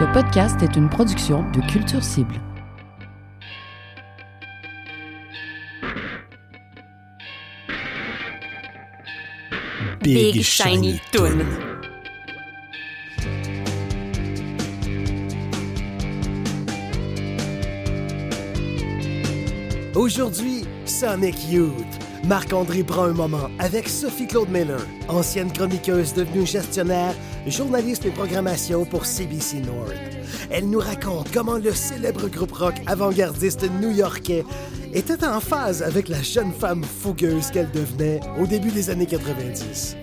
Ce podcast est une production de Culture Cible. Big, Shiny Toon. Aujourd'hui, Sonic Youth. Marc-André prend un moment avec Sophie-Claude Miller, ancienne chroniqueuse devenue gestionnaire, journaliste et programmation pour CBC North. Elle nous raconte comment le célèbre groupe rock avant-gardiste new-yorkais était en phase avec la jeune femme fougueuse qu'elle devenait au début des années 90.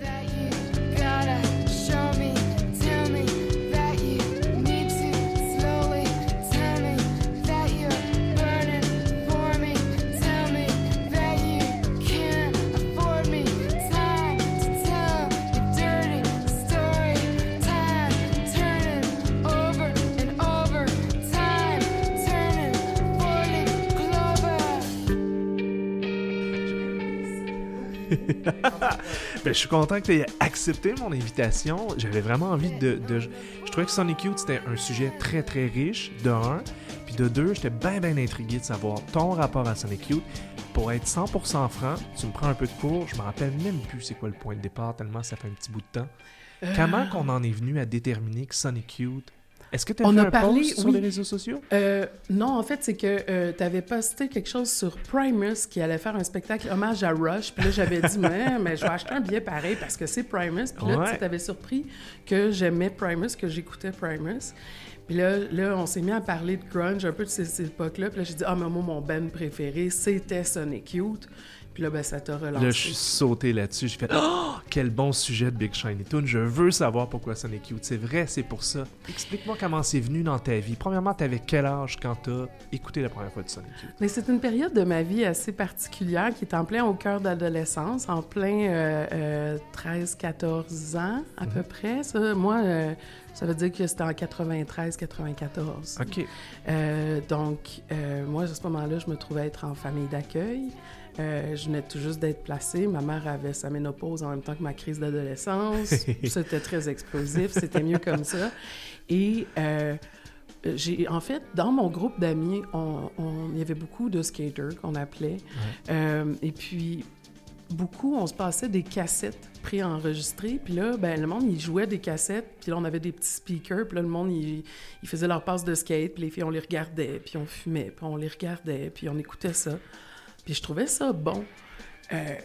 Je suis content que tu aies accepté mon invitation. J'avais vraiment envie de, Je trouvais que Sonic Youth, c'était un sujet très, très riche, de un. Puis de deux, j'étais bien, bien intrigué de savoir ton rapport à Sonic Youth. Pour être 100% franc, tu me prends un peu de cours, je me rappelle même plus c'est quoi le point de départ, tellement ça fait un petit bout de temps. Euh. Comment qu'on en est venu à déterminer que Sonic Youth est-ce que tu as On fait a un parlé, post sur les réseaux sociaux? Euh, non, en fait, c'est que tu avais posté quelque chose sur Primus qui allait faire un spectacle hommage à Rush. Puis là, j'avais dit, mais, mais je vais acheter un billet pareil parce que c'est Primus. Puis là, Ouais. tu t'avais surpris que j'aimais Primus, que j'écoutais Primus. Puis là, là, on s'est mis à parler de grunge un peu de ces, ces époques-là. Puis là, j'ai dit, ah, mais moi, mon band préféré, c'était Sonic Youth. Puis là, ben, ça t'a relancé. Là, je suis sauté là-dessus. J'ai fait Oh, quel bon sujet de Big Shiny Toon. Je veux savoir pourquoi Sonic Youth. C'est vrai, c'est pour ça. Explique-moi comment c'est venu dans ta vie. Premièrement, t'avais quel âge quand t'as écouté la première fois de Sonic Youth? Mais c'est une période de ma vie assez particulière qui est en plein au cœur d'adolescence, en plein euh, euh, 13-14 ans à peu près. Ça, moi, euh, ça veut dire que c'était en 93-94. OK. Euh, donc, euh, moi, à ce moment-là, je me trouvais être en famille d'accueil. Euh, je venais tout juste d'être placée. Ma mère avait sa ménopause en même temps que ma crise d'adolescence. c'était très explosif. C'était mieux comme ça. Et euh, j'ai, en fait, dans mon groupe d'amis, on, on- il y avait beaucoup de skaters qu'on appelait. Euh, et puis, beaucoup, on se passait des cassettes préenregistrées. Puis là, ben, le monde, il jouait des cassettes. Puis là, on avait des petits speakers. Puis là, le monde, il, il faisait leur passe de skate. Puis les filles, on les regardait. Puis on fumait. Puis on les regardait. Puis on écoutait ça. Puis je trouvais ça bon. Euh,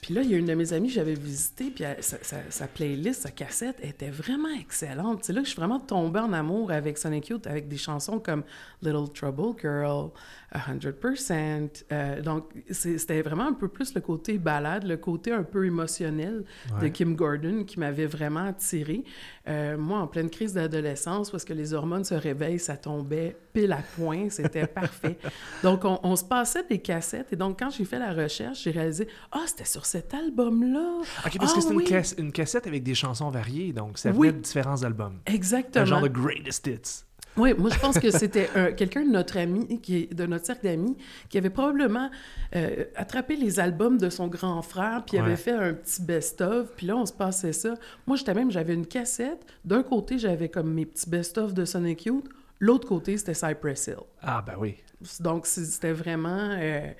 puis là, il y a une de mes amies que j'avais visitée, puis sa- sa playlist, sa cassette était vraiment excellente. C'est là que je suis vraiment tombée en amour avec Sonic Youth, avec des chansons comme Little Trouble Girl, 100%. Euh, donc, c'était vraiment un peu plus le côté balade, le côté un peu émotionnel de. Kim Gordon qui m'avait vraiment attirée. Euh, moi, en pleine crise d'adolescence, parce que les hormones se réveillent, ça tombait pile à point, c'était parfait. Donc, on, on se passait des cassettes, et donc, quand j'ai fait la recherche, j'ai réalisé « Ah, c'était sur cet album-là! OK, parce Ah que c'est oui! une, cass- une cassette avec des chansons variées, donc ça Oui. venait de différents albums. Exactement. Un genre de greatest hits. Oui, moi, je pense que c'était un- quelqu'un de notre ami, qui est, de notre cercle d'amis, qui avait probablement euh, attrapé les albums de son grand frère, puis Ouais. avait fait un petit best-of, puis là, on se passait ça. Moi, j'étais même, j'avais une cassette. D'un côté, j'avais comme mes petits best-of de Sonic Youth. L'autre côté, c'était Cypress Hill. Ah, ben oui. Donc, c'était vraiment... euh,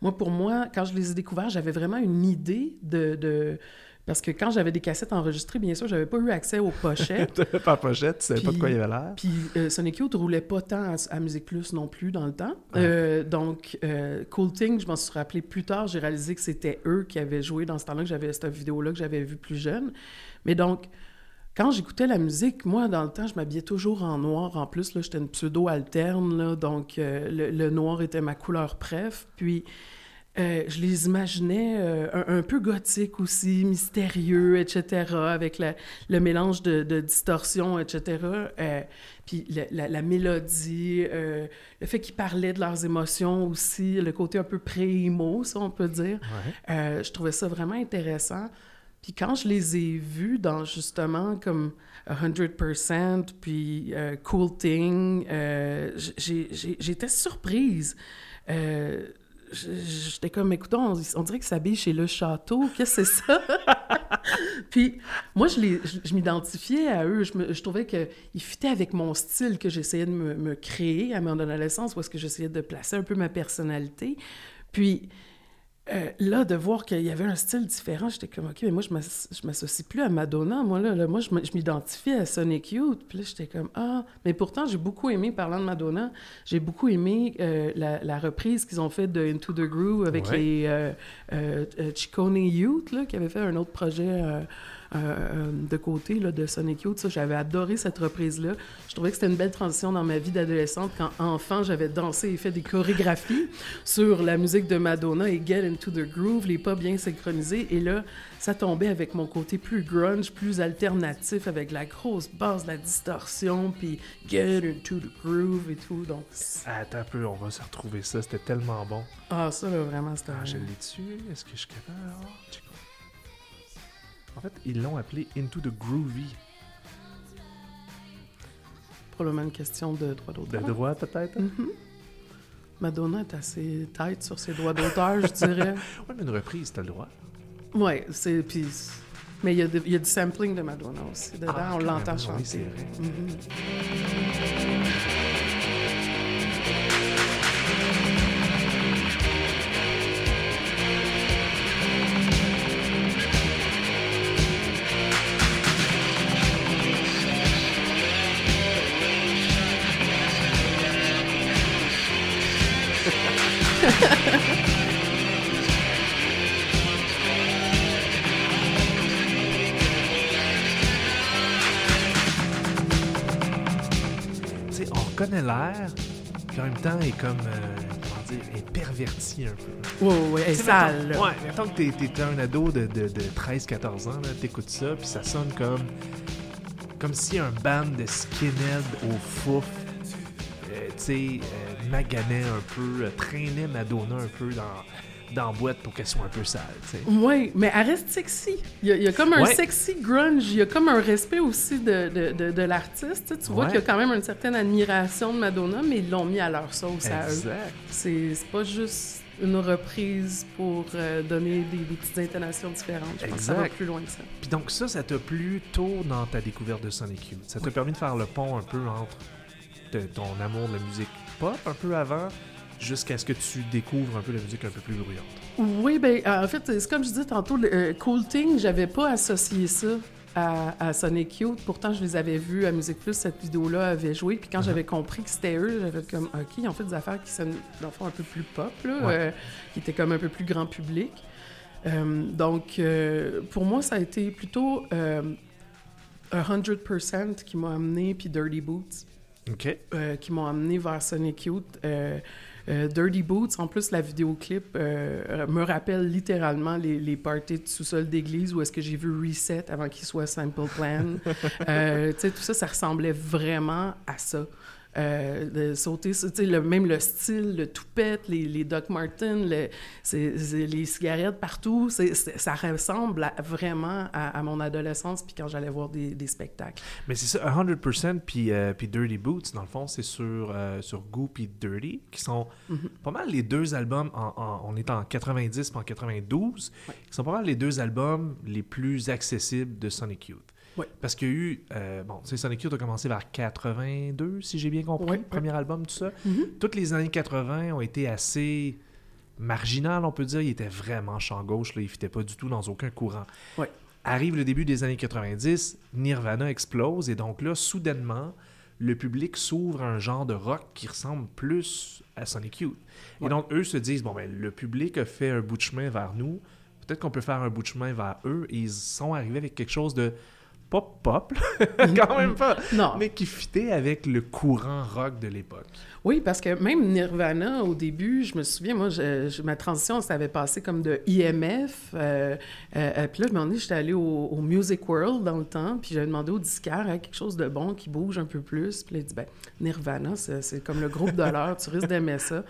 moi, pour moi, quand je les ai découverts, j'avais vraiment une idée de... de- Parce que quand j'avais des cassettes enregistrées, bien sûr, j'avais pas eu accès aux pochettes. Pas pochette, tu savais pas de quoi il avait l'air. Puis euh, Sonic Youth roulait pas tant à, à Musique Plus non plus dans le temps. Euh, donc, euh, Cool Thing, je m'en suis rappelé plus tard, j'ai réalisé que c'était eux qui avaient joué dans ce temps-là, que j'avais cette vidéo-là que j'avais vue plus jeune. Mais donc, quand j'écoutais la musique, moi, dans le temps, je m'habillais toujours en noir. En plus, là, j'étais une pseudo-alterne, là, donc euh, le, le noir était ma couleur préf. Puis, euh, je les imaginais euh, un, un peu gothiques aussi, mystérieux, etc., avec la- le mélange de, de distorsion, etc. Euh, puis la, la- la mélodie, euh, le fait qu'ils parlaient de leurs émotions aussi, le côté un peu pré-emo, ça on peut dire. Ouais. Je trouvais ça vraiment intéressant. Puis quand je les ai vus dans justement comme 100%, puis Cool Thing, j'étais surprise. Euh, J'étais comme, écoutons, on, on dirait qu'ils s'habillent chez Le Château. Qu'est-ce que c'est ça? Puis moi, je, je, m'identifiais à eux. Je, je trouvais qu'ils fitaient avec mon style que j'essayais de me, me créer à mon adolescence, où est-ce que j'essayais de placer un peu ma personnalité. Puis euh, là, de voir qu'il y avait un style différent, j'étais comme, OK, mais moi, je je m'associe plus à Madonna. Moi, là, là, moi je m'identifiais à Sonic Youth. Puis là, j'étais comme, ah, mais pourtant, j'ai beaucoup aimé, parlant de Madonna, j'ai beaucoup aimé euh, la, la reprise qu'ils ont faite de Into the Groove avec Ouais. les euh, euh, Chicone Youth, là, qui avaient fait un autre projet euh, euh, de côté là, de Sonic Youth. J'avais adoré cette reprise-là. Je trouvais que c'était une belle transition dans ma vie d'adolescente. Quand enfant, j'avais dansé et fait des chorégraphies sur la musique de Madonna et Get Into the Groove, les pas bien synchronisés. Et là, ça tombait avec mon côté plus grunge, plus alternatif, avec la grosse basse, la distorsion, puis Get Into the Groove et tout. Donc, Attends un peu, on va se retrouver ça. C'était tellement bon. ah, ça, là, vraiment, c'était... Ah, je l'ai dessus. Est-ce que je suis capable? En fait, ils l'ont appelé Into the Groovy. probablement une question de droit De d'auteur. droit, peut-être? Mhm. Madonna est assez tête sur ses droits d'auteur, je dirais. Ouais, mais une reprise, t'as le droit. Ouais, c'est. Puis. Mais il y, a de- il y a du sampling de Madonna aussi dedans, Ah, on l'entend chanter. oui, c'est vrai. Mhm. L'air, puis en même temps, elle est comme. euh, comment dire, elle est pervertie un peu. Ouais, ouais, ouais, elle est sale. mettons-. Ouais, mettons que t'es, t'es un ado de, de, de 13-14 ans, là, t'écoutes ça, puis ça sonne comme. Comme si un band de skinhead au fouf, euh, tu sais, euh, maganait un peu, traînait Madonna un peu dans, dans la boîte pour qu'elle soit un peu sale. Oui, mais elle reste sexy. Il y a, il y a comme un Ouais. sexy grunge, il y a comme un respect aussi de, de, de, de l'artiste. Tu, vois Ouais. qu'il y a quand même une certaine admiration de Madonna, mais ils l'ont mis à leur sauce à eux. Exact. C'est pas juste une reprise pour euh, donner des, des petites intonations différentes. Je pense que ça va plus loin que ça. Puis donc ça, ça t'a plu tôt dans ta découverte de Sonic Youth? Ça t'a permis de faire le pont un peu entre ton amour de la musique pop un peu avant, jusqu'à ce que tu découvres un peu la musique un peu plus bruyante. Oui, ben en fait, c'est comme je disais tantôt, le euh, Cool Thing, j'avais pas associé ça à, à Sonic Youth. Pourtant, je les avais vus à Musique Plus, cette vidéo-là avait joué. Puis quand Uh-huh. j'avais compris que c'était eux, j'avais comme, OK, ils ont fait des affaires qui sonnent, dans le fond, un peu plus pop, là, Ouais. euh, qui étaient comme un peu plus grand public. Euh, donc, euh, pour moi, ça a été plutôt euh, 100% qui m'a amené, puis Dirty Boots euh, qui m'ont amené vers Sonic Youth. Euh, Dirty Boots, en plus, la vidéoclip euh, me rappelle littéralement les, les parties de sous-sol d'église où est-ce que j'ai vu Reset avant qu'il soit Simple Plan. Euh, tu sais, tout ça, ça ressemblait vraiment à ça. Euh, de sauter, le, même le style, le toupette, les, les Doc Martens, le- les cigarettes partout, ça ressemble à- vraiment à, à mon adolescence puis quand j'allais voir des, des spectacles. Mais c'est ça, 100% puis, euh, puis Dirty Boots, dans le fond, c'est sur, euh, sur Goo puis Dirty, qui sont Mhm. pas mal les deux albums, en, en- on est en 90 puis en 92, qui sont pas mal les deux albums les plus accessibles de Sonic Youth. Parce qu'il y a eu, euh, bon, tu sais, Sonic Youth a commencé vers 82, si j'ai bien compris, le premier album, tout ça. Mhm. Toutes les années 80 ont été assez marginales, on peut dire. Il était vraiment champ gauche, là, il fitait pas du tout dans aucun courant. Arrive le début des années 90, Nirvana explose, et donc là, soudainement, le public s'ouvre à un genre de rock qui ressemble plus à Sonic Youth. Et donc, eux se disent, bon, ben, le public a fait un bout de chemin vers nous, peut-être qu'on peut faire un bout de chemin vers eux, et ils sont arrivés avec quelque chose de pop pop, quand même pas, Non. mais qui fitait avec le courant rock de l'époque. Oui, parce que même Nirvana, au début, je me souviens, moi, je- je- ma transition, ça avait passé comme de IMF. euh, euh, euh, puis là, je m'en ai, j'étais allée au, au Music World dans le temps, puis j'avais demandé au disquaire hein, quelque chose de bon qui bouge un peu plus. Puis là, il dit, ben, Nirvana, c'est comme le groupe de l'heure, tu risques d'aimer ça.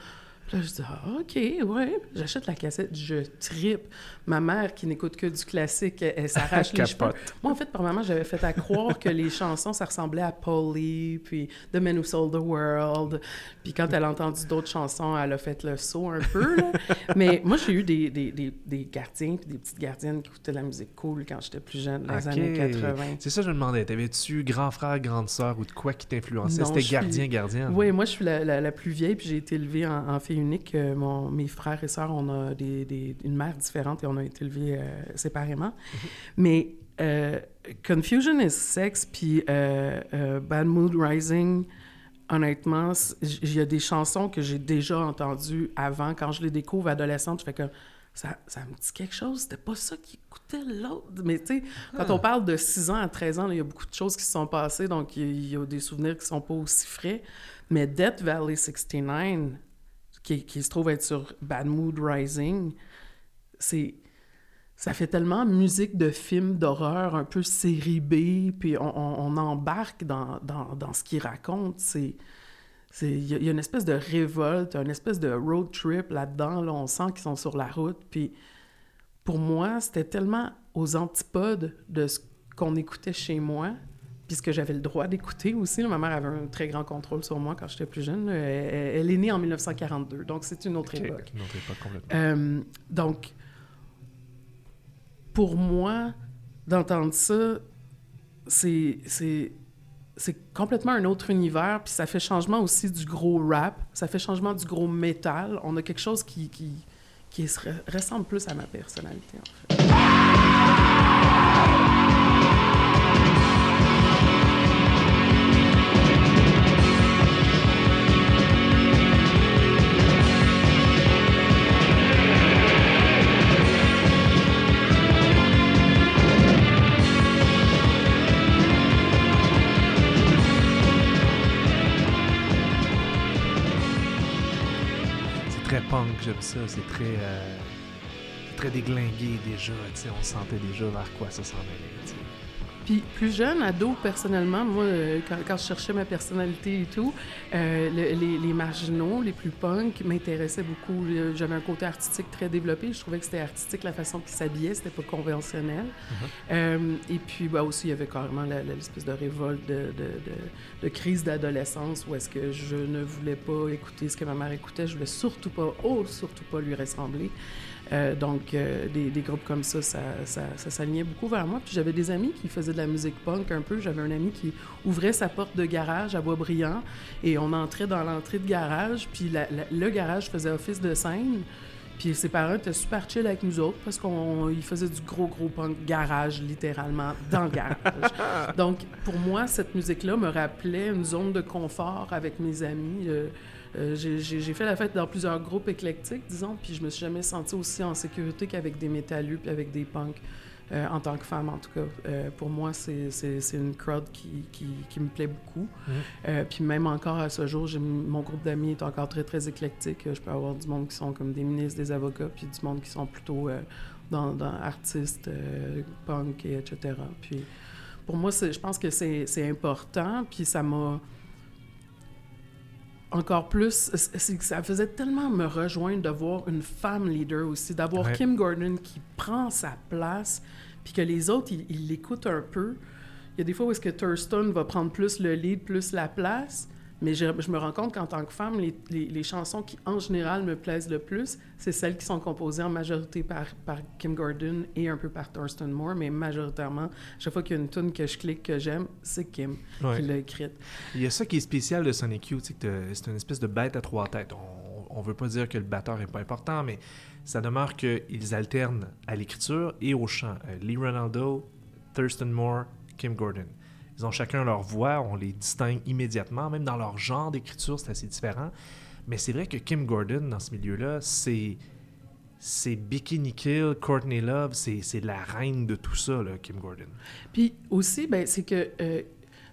Là, je dis, ah, OK, ouais. J'achète la cassette, je tripe. Ma mère, qui n'écoute que du classique, elle, elle s'arrache les cheveux. Moi, en fait, par maman, j'avais fait à croire que les chansons, ça ressemblait à Polly, puis The Man Who Sold the World. Puis quand elle a entendu d'autres chansons, elle a fait le saut un peu. là. Mais moi, j'ai eu des, des, des, des gardiens puis des petites gardiennes qui écoutaient de la musique cool quand j'étais plus jeune, dans les années 80. C'est ça que je me demandais. T'avais-tu grand frère, grande sœur ou de quoi qui t'influençait? C'était je suis- gardien, gardienne. Oui, moi, je suis la, la- la plus vieille, puis j'ai été élevée en, en fille unique. Euh, mon- mes frères et sœurs, on a des, des- une mère différente et on a été élevés euh, séparément. Mais euh, Confusion is Sex, puis euh, Bad Mood Rising, honnêtement, il y a des chansons que j'ai déjà entendues avant. Quand je les découvre adolescente, je fais comme... Ça, ça me dit quelque chose, c'était pas ça qui écoutait l'autre. Mais tu sais, quand on parle de 6 ans à 13 ans, il y a beaucoup de choses qui se sont passées, donc il y y, a des souvenirs qui sont pas aussi frais. Mais Death Valley 69, qui, qui se trouve être sur Bad Mood Rising, c'est ça fait tellement musique de film d'horreur, un peu série B, puis on, on- embarque dans, dans, dans ce qu'il raconte. C'est c'est- il y, a- il y a une espèce de révolte, une espèce de road trip là-dedans. Là, on sent qu'ils sont sur la route. Puis pour moi, c'était tellement aux antipodes de ce qu'on écoutait chez moi, puis ce que j'avais le droit d'écouter aussi. là. Ma mère avait un très grand contrôle sur moi quand j'étais plus jeune. Elle, est née en 1942, donc c'est une autre époque. Une autre époque complètement. Euh, donc, pour moi, d'entendre ça, c'est, complètement un autre univers, puis ça fait changement aussi du gros rap, ça fait changement du gros métal. On a quelque chose qui, qui, qui se re- ressemble plus à ma personnalité, en fait. J'aime ça. C'est très, euh, très déglingué déjà. On sentait déjà vers quoi ça s'en allait. Puis plus jeune, ado, personnellement, moi, euh, quand, quand je cherchais ma personnalité et tout, euh, le- les, les marginaux, les plus punk, m'intéressaient beaucoup. Euh, J'avais un côté artistique très développé. Je trouvais que c'était artistique la façon qu'ils s'habillaient, c'était pas conventionnel. Euh, et puis, bah, aussi, il y avait carrément l'espèce de révolte, de, de, de- de crise d'adolescence où est-ce que je ne voulais pas écouter ce que ma mère écoutait. Je voulais surtout pas, oh, surtout pas lui ressembler. Euh, donc, euh, des, des groupes comme ça, ça, ça, ça s'alignait beaucoup vers moi. Puis j'avais des amis qui faisaient de la musique punk un peu. J'avais un ami qui ouvrait sa porte de garage à Boisbriand et on entrait dans l'entrée de garage. Puis la- la- le garage faisait office de scène. Puis ses parents étaient super chill avec nous autres parce qu'ils faisaient du gros, gros punk garage, littéralement, dans le garage. Donc, pour moi, cette musique-là me rappelait une zone de confort avec mes amis. Euh, euh, j'ai- fait la fête dans plusieurs groupes éclectiques, disons, puis je me suis jamais sentie aussi en sécurité qu'avec des métallus puis avec des punks. euh, en tant que femme, en tout cas. Euh, pour moi, c'est une crowd qui, qui, qui me plaît beaucoup. Euh, puis même encore à ce jour, mon groupe d'amis est encore très, très éclectique. Je peux avoir du monde qui sont comme des ministres, des avocats, puis du monde qui sont plutôt dans, dans artistes, punk, et etc. Puis pour moi, je pense que c'est c'est important, puis ça m'a encore plus, c'est que ça faisait tellement me rejoindre de voir une femme leader aussi, d'avoir Ouais. Kim Gordon qui prend sa place, puis que les autres, ils ils l'écoutent un peu. Il y a des fois où est-ce que Thurston va prendre plus le lead, plus la place, mais je, je me rends compte qu'en tant que femme, les, les- les chansons qui, en général, me plaisent le plus, c'est celles qui sont composées en majorité par, par Kim Gordon et un peu par Thurston Moore, mais majoritairement, chaque fois qu'il y a une tune que je clique, que j'aime, c'est Kim Ouais. qui l'a écrite. Il y a ça qui est spécial de Sonic Youth, c'est que c'est une espèce de bête à trois têtes. On, on veut pas dire que le batteur est pas important, mais ça demeure qu'ils alternent à l'écriture et au chant. Euh, Lee Ronaldo, Thurston Moore, Kim Gordon. Ils ont chacun leur voix, on les distingue immédiatement, même dans leur genre d'écriture, c'est assez différent. Mais c'est vrai que Kim Gordon, dans ce milieu-là, c'est c'est Bikini Kill, Courtney Love, c'est la reine de tout ça, là, Kim Gordon. Puis aussi, ben, c'est que, euh,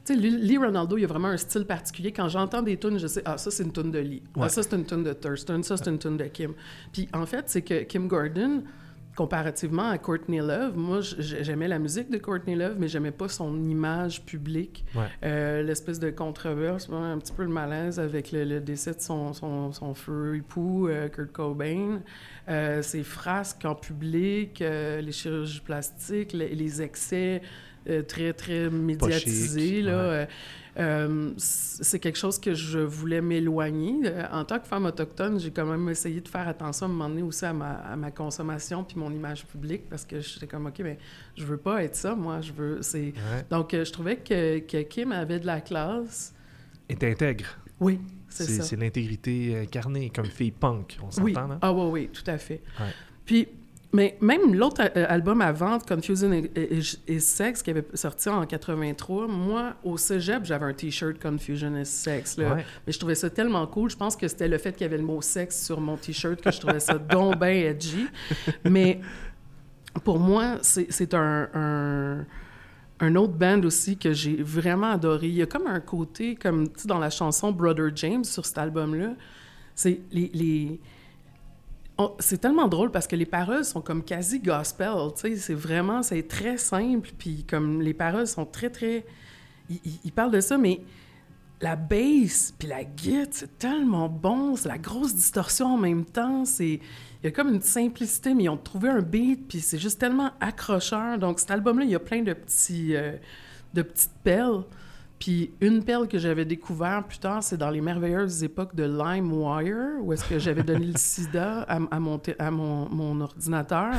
tu sais, Lee Lee Ronaldo, il a vraiment un style particulier. Quand j'entends des tunes, je sais, ah, ça, c'est une tune de Lee. Ouais. Ah, ça, c'est une tune de Thurston. Ça, c'est une tune de Kim. Puis en fait, c'est que Kim Gordon, comparativement à Courtney Love, moi, j'aimais la musique de Courtney Love, mais j'aimais pas son image publique. Euh, l'espèce de controverse, un petit peu le malaise avec le, décès de son, son, son feu époux, euh, Kurt Cobain. Euh, ses frasques en public, les chirurgies plastiques, les, excès très, très médiatisés. là, euh, c'est quelque chose que je voulais m'éloigner. Euh, en tant que femme autochtone, j'ai quand même essayé de faire attention à un moment donné aussi à ma, à ma consommation puis mon image publique parce que j'étais comme, OK, mais je veux pas être ça, moi. Je veux... c'est Donc, euh, je trouvais que, que, Kim avait de la classe. Et intègre. Oui, c'est ça. C'est l'intégrité incarnée, comme fille punk, on s'entend, oui. Ah oui, oui, tout à fait. Puis, mais même l'autre euh, album avant, Confusion is, Sex, qui avait sorti en 83, moi, au cégep, j'avais un T-shirt Confusion is Sex. Là. Mais je trouvais ça tellement cool. Je pense que c'était le fait qu'il y avait le mot sexe sur mon T-shirt que je trouvais ça donc bien edgy. Mais pour moi, c'est un, un, autre band aussi que j'ai vraiment adoré. Il y a comme un côté, comme dans la chanson Brother James sur cet album-là, c'est les c'est tellement drôle parce que les paroles sont comme quasi gospel, tu sais, c'est vraiment, c'est très simple, puis comme les paroles sont très, très... Ils, parlent de ça, mais la bass puis la guitare, c'est tellement bon, c'est la grosse distorsion en même temps, c'est... Il y a comme une simplicité, mais ils ont trouvé un beat, puis c'est juste tellement accrocheur. Donc cet album-là, il y a plein de petits... Euh, de petites perles. Puis une perle que j'avais découvert plus tard, c'est dans les merveilleuses époques de LimeWire, où est-ce que j'avais donné le sida à, mon, à mon, mon, ordinateur.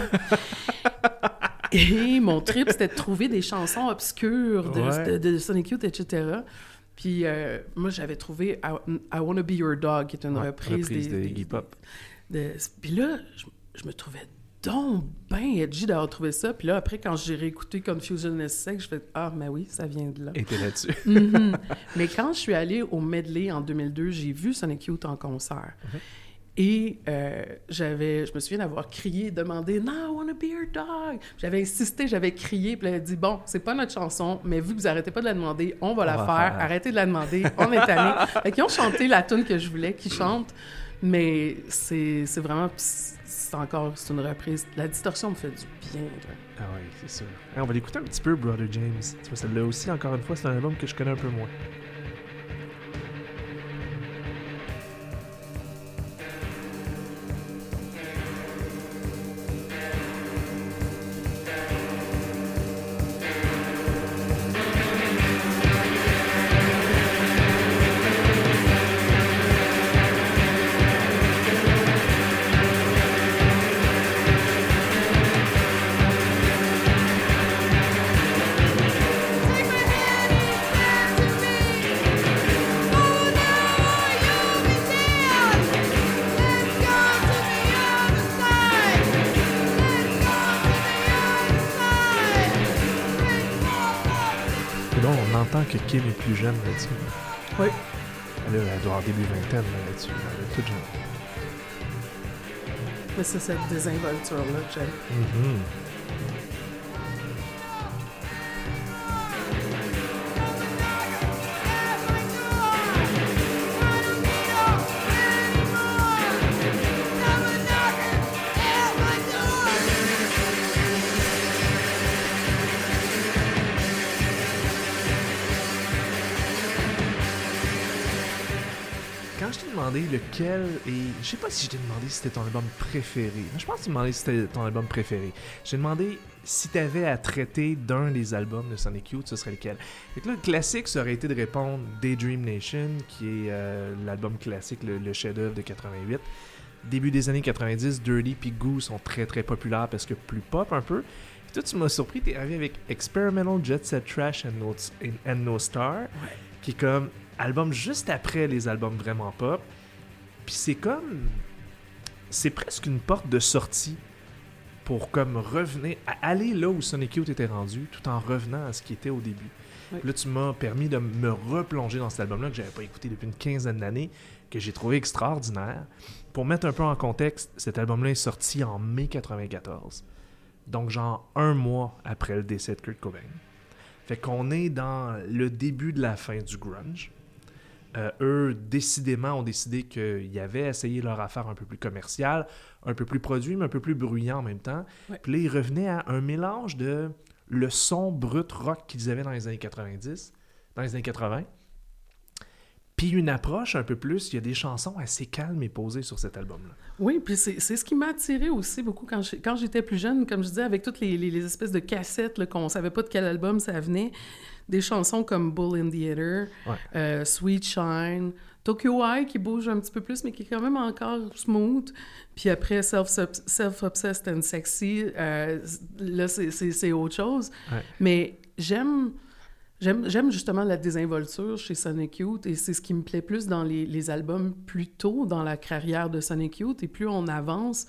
Et mon trip, c'était de trouver des chansons obscures de, de, Sonic Youth, etc. Puis euh, moi, j'avais trouvé I, Wanna Be Your Dog, qui est une reprise, reprise, des, Pop. puis là, je, je me trouvais donc bien edgy d'avoir trouvé ça. Puis là, après, quand j'ai réécouté Confusion Sex, je fais Ah, mais oui, ça vient de là. Et t'es là-dessus. Mhm. Mais quand je suis allée au Medley en 2002, j'ai vu Sonic Youth en concert. Mhm. Et euh, j'avais, je me souviens d'avoir crié, demandé No, I wanna be your dog. J'avais insisté, j'avais crié, puis elle a dit Bon, c'est pas notre chanson, mais vu que vous arrêtez pas de la demander, on va la faire. Arrêtez de la demander, on est allés. fait qu'ils ont chanté la tune que je voulais qu'ils chantent, mais c'est, c'est vraiment c'est encore c'est une reprise. La distorsion me fait du bien. Ah oui, c'est sûr. on va l'écouter un petit peu, Brother James. Tu vois, celle-là aussi, encore une fois, c'est un album que je connais un peu moins. Jeune là-dessus. Oui. Elle, elle doit avoir début vingtaine là-dessus. Elle est toute jeune. Mais c'est cette désinvolture-là que j'aime. Mm-hmm. Lequel et je sais pas si je t'ai demandé si c'était ton album préféré. Je pense que tu m'as demandé si c'était ton album préféré. J'ai demandé si tu avais à traiter d'un des albums de Sonic Youth, ce serait lequel. Fait là, le classique, ça aurait été de répondre Daydream Nation, qui est euh, l'album classique, le, chef-d'œuvre de 88. Début des années 90, Dirty puis Goo sont très très populaires parce que plus pop un peu. Puis toi, tu m'as surpris, t'es arrivé avec Experimental Jet Set Trash and No, and no Star, qui est comme album juste après les albums vraiment pop. Puis c'est comme. C'est presque une porte de sortie pour comme revenir, aller là où Sonic Youth était rendu, tout en revenant à ce qui était au début. Là, tu m'as permis de me replonger dans cet album-là que j'avais pas écouté depuis une quinzaine d'années, que j'ai trouvé extraordinaire. Pour mettre un peu en contexte, cet album-là est sorti en mai 94. Donc, genre un mois après le décès de Kurt Cobain. Fait qu'on est dans le début de la fin du grunge. Euh, eux, décidément, ont décidé qu'ils avaient essayé leur affaire un peu plus commerciale, un peu plus produit, mais un peu plus bruyant en même temps. Ouais. Puis là, ils revenaient à un mélange de le son brut rock qu'ils avaient dans les années 90, dans les années 80, puis une approche un peu plus. Il y a des chansons assez calmes et posées sur cet album-là. Oui, puis c'est ce qui m'a attiré aussi beaucoup quand j'étais plus jeune, comme je disais, avec toutes les, les- les espèces de cassettes qu'on savait pas de quel album ça venait. Des chansons comme Bull in the Eater, Ouais. euh, Sweet Shine, Tokyo Eye qui bouge un petit peu plus, mais qui est quand même encore smooth. Puis après Self- Self-Obsessed and Sexy, euh, là, c'est- autre chose. Ouais. Mais j'aime... J'aime j'aime justement la désinvolture chez Sonic Youth et c'est ce qui me plaît plus dans les, les albums plus tôt dans la carrière de Sonic Youth. Et plus on avance,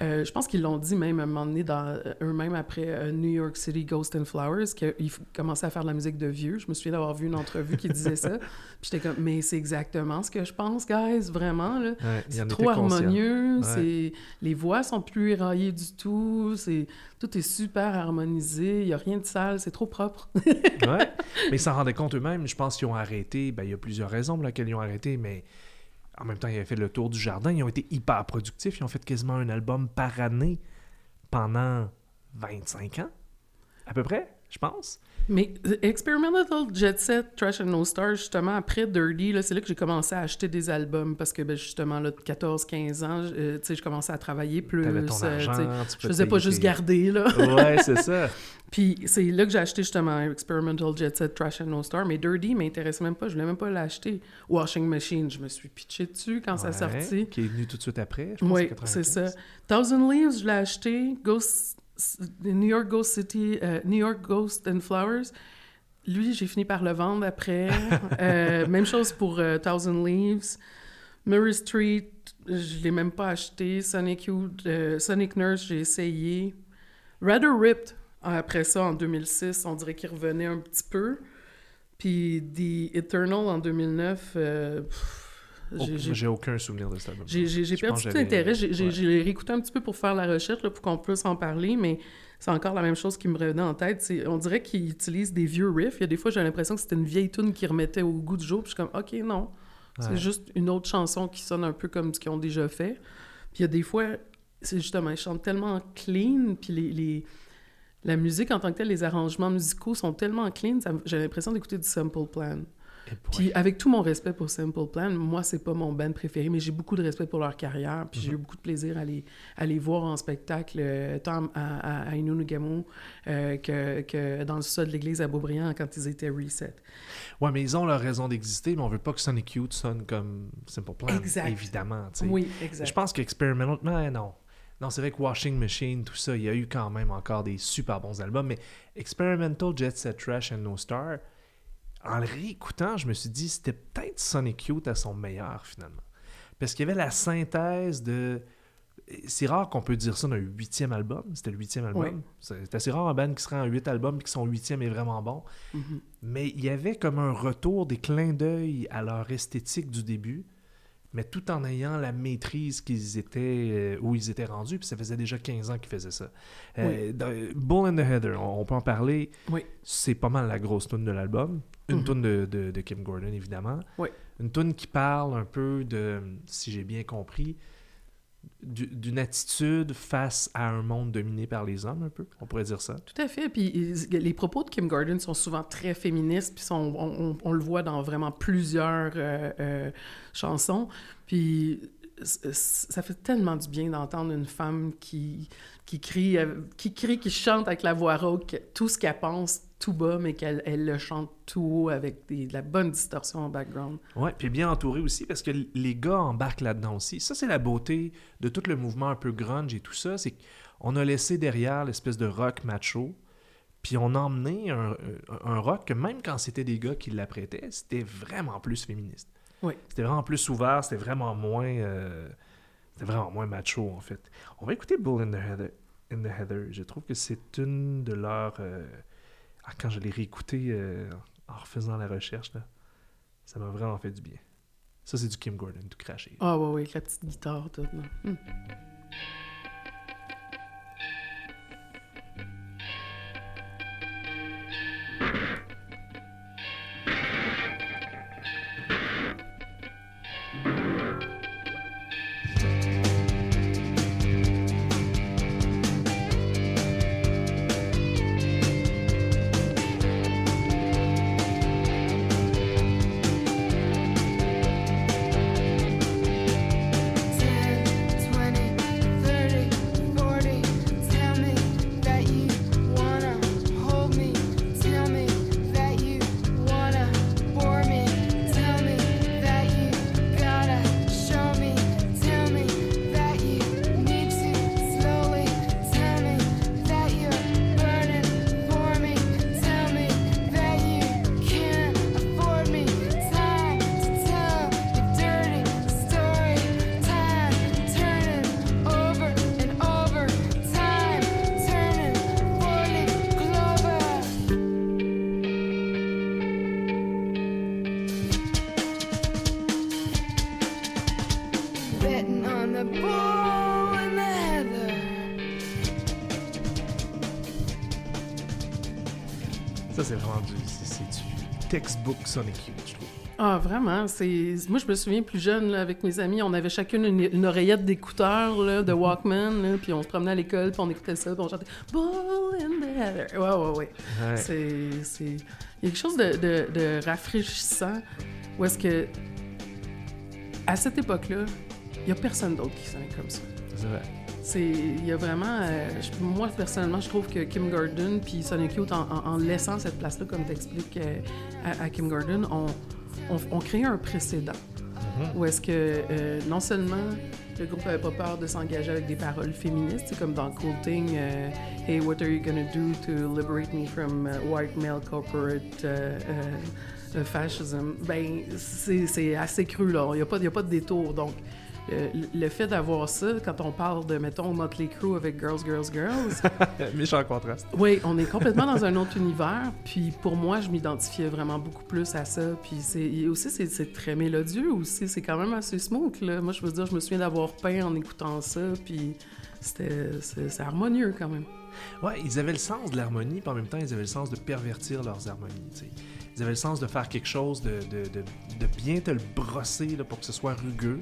euh, je pense qu'ils l'ont dit même à un moment donné dans euh, eux-mêmes après euh, New York City Ghost and Flowers qu'ils commençaient à faire de la musique de vieux. Je me souviens d'avoir vu une entrevue qui disait ça. Puis j'étais comme, mais c'est exactement ce que je pense, guys, vraiment. Là. Ouais, C'est trop harmonieux, Ouais. c'est les voix sont plus éraillées du tout, c'est tout est super harmonisé, il y a rien de sale, c'est trop propre. Ouais. Mais ils s'en rendaient compte eux-mêmes. Je pense qu'ils ont arrêté. Ben, il y a plusieurs raisons pour lesquelles ils ont arrêté, mais en même temps, ils avaient fait le tour du jardin. Ils ont été hyper productifs. Ils ont fait quasiment un album par année pendant 25 ans, à peu près, je pense. Mais euh, Experimental Jet Set, Trash and No Stars, justement, après Dirty, c'est là que j'ai commencé à acheter des albums parce que, ben, justement, là, de 14-15 ans, je- euh, tu sais, je commençais à travailler plus. Ton euh, argent, tu je faisais pas juste garder, là. Ouais, c'est ça. Puis c'est là que j'ai acheté justement Experimental Jet Set, Trash and No Star. Mais Dirty m'intéressait même pas, je voulais même pas l'acheter. Washing Machine, je me suis pitché dessus quand ça Ouais, sorti. Qui est venu tout de suite après, je pense. Oui, 95. c'est ça. Thousand Leaves, je l'ai acheté. Ghost, New York Ghost City, euh, New York Ghost and Flowers. Lui, j'ai fini par le vendre après. Euh, même chose pour euh, Thousand Leaves. Murray Street, je l'ai même pas acheté. Sonic Youth, Sonic Nurse, j'ai essayé. Rather Ripped, après ça, en 2006, on dirait qu'il revenait un petit peu. Puis The Eternal, en 2009, euh, pff, Oh, j'ai- aucun souvenir de cet album. j'ai perdu tout intérêt. J'ai ouais. réécouté un petit peu pour faire la recherche, là, pour qu'on puisse en parler, mais c'est encore la même chose qui me revenait en tête. On dirait qu'ils utilisent des vieux riffs. Il y a des fois, j'ai l'impression que c'était une vieille tune qui remettait au goût du jour. Puis je suis comme, OK, non. C'est juste une autre chanson qui sonne un peu comme ce qu'ils ont déjà fait. Puis il y a des fois, c'est justement, ils chantent tellement clean, puis les, les- la musique en tant que telle, les arrangements musicaux sont tellement clean, j'ai l'impression d'écouter du Simple Plan. Puis avec tout mon respect pour Simple Plan, moi c'est pas mon band préféré, mais j'ai beaucoup de respect pour leur carrière, puis Mhm. j'ai eu beaucoup de plaisir à les, à les voir en spectacle, euh, tant à, à, à Inunugamo euh, que, que dans le sol de l'église à Beaubriand quand ils étaient reset. Ouais, mais ils ont leur raison d'exister, mais on veut pas que Sonic Youth sonne comme Simple Plan. Exact. Évidemment, tu sais. Oui, exact. Je pense qu'Experimental, mais non. Non, c'est vrai que Washing Machine, tout ça, il y a eu quand même encore des super bons albums, mais Experimental, Jet Set Trash and No Star, en le réécoutant, je me suis dit, c'était peut-être Sonic Youth à son meilleur, finalement. Parce qu'il y avait la synthèse de... C'est rare qu'on peut dire ça d'un huitième album. C'était le huitième album. Oui. C'est assez rare un band qui serait en huit albums et que son huitième est vraiment bon. Mhm. Mais il y avait comme un retour des clins d'œil à leur esthétique du début, mais tout en ayant la maîtrise qu'ils étaient, euh, où ils étaient rendus, puis ça faisait déjà 15 ans qu'ils faisaient ça. Euh, dans- Bull in the Heather, on, on peut en parler. Oui. C'est pas mal la grosse tune de l'album. Une Mhm. tune de, de- de Kim Gordon, évidemment. Oui. Une tune qui parle un peu de, si j'ai bien compris, d'une attitude face à un monde dominé par les hommes, un peu. On pourrait dire ça. Tout à fait. Puis ils- les propos de Kim Gordon sont souvent très féministes, puis sont, on, le voit dans vraiment plusieurs euh, euh, chansons. Puis ça fait tellement du bien d'entendre une femme qui, qui, crie, euh, qui crie, qui chante avec la voix rauque, tout ce qu'elle pense tout bas, mais qu'elle elle le chante tout haut avec des- de la bonne distorsion en background. Ouais, puis bien entouré aussi parce que les gars embarquent là-dedans aussi. Ça, c'est la beauté de tout le mouvement un peu grunge et tout ça. C'est qu'on a laissé derrière l'espèce de rock macho, puis on a emmené un, un rock que même quand c'était des gars qui l'apprêtaient, c'était vraiment plus féministe. Oui. C'était vraiment plus ouvert, c'était vraiment moins. euh, c'était vraiment moins macho en fait. On va écouter Bull in the Heather. In the Heather. Je trouve que c'est une de leurs. euh, ah, quand je l'ai réécouté euh, en refaisant la recherche, là, ça m'a vraiment fait du bien. Ça, c'est du Kim Gordon, tout craché. Ah ouais, ouais, avec la petite guitare, tout. là. Hmm. Ça, c'est vraiment du, c'est, c'est du textbook Sonic Youth, je trouve. Ah, vraiment? C'est... Moi, je me souviens plus jeune, là, avec mes amis, on avait chacune une, une oreillette d'écouteurs, de Walkman, là, puis on se promenait à l'école, puis on écoutait ça, puis on chantait Bull in the Heather. Ouais, ouais, ouais. Ouais. C'est, c'est... Il y a quelque chose de, de, de rafraîchissant où est-ce que, à cette époque-là, il n'y a personne d'autre qui sonnait comme ça. C'est vrai. C'est, il y a vraiment, euh, je- moi personnellement, je trouve que Kim Gordon puis Sonic Youth, en, en- en laissant cette place-là, comme t'expliques euh, à, à Kim Gordon, on, on, on crée un précédent. Où est-ce que euh, non seulement le groupe avait pas peur de s'engager avec des paroles féministes, comme dans Cool Thing, euh, Hey, what are you gonna do to liberate me from uh, white male corporate uh, uh, uh, fascism? Ben, c'est assez cru, là. Il n'y a, a pas de détour. Donc, euh, le fait d'avoir ça, quand on parle de, mettons, Motley Crue avec Girls, Girls, Girls, Méchant contraste. oui, on est complètement dans un autre univers. Puis pour moi, je m'identifiais vraiment beaucoup plus à ça. Puis c'est aussi c'est, très mélodieux aussi. C'est quand même assez smooth. Là. Moi, je veux dire, je me souviens d'avoir peint en écoutant ça. Puis c'était c'est, harmonieux quand même. Ouais, ils avaient le sens de l'harmonie, puis en même temps, ils avaient le sens de pervertir leurs harmonies. Ils avaient le sens de faire quelque chose, de, de, de, de bien te le brosser là, pour que ce soit rugueux.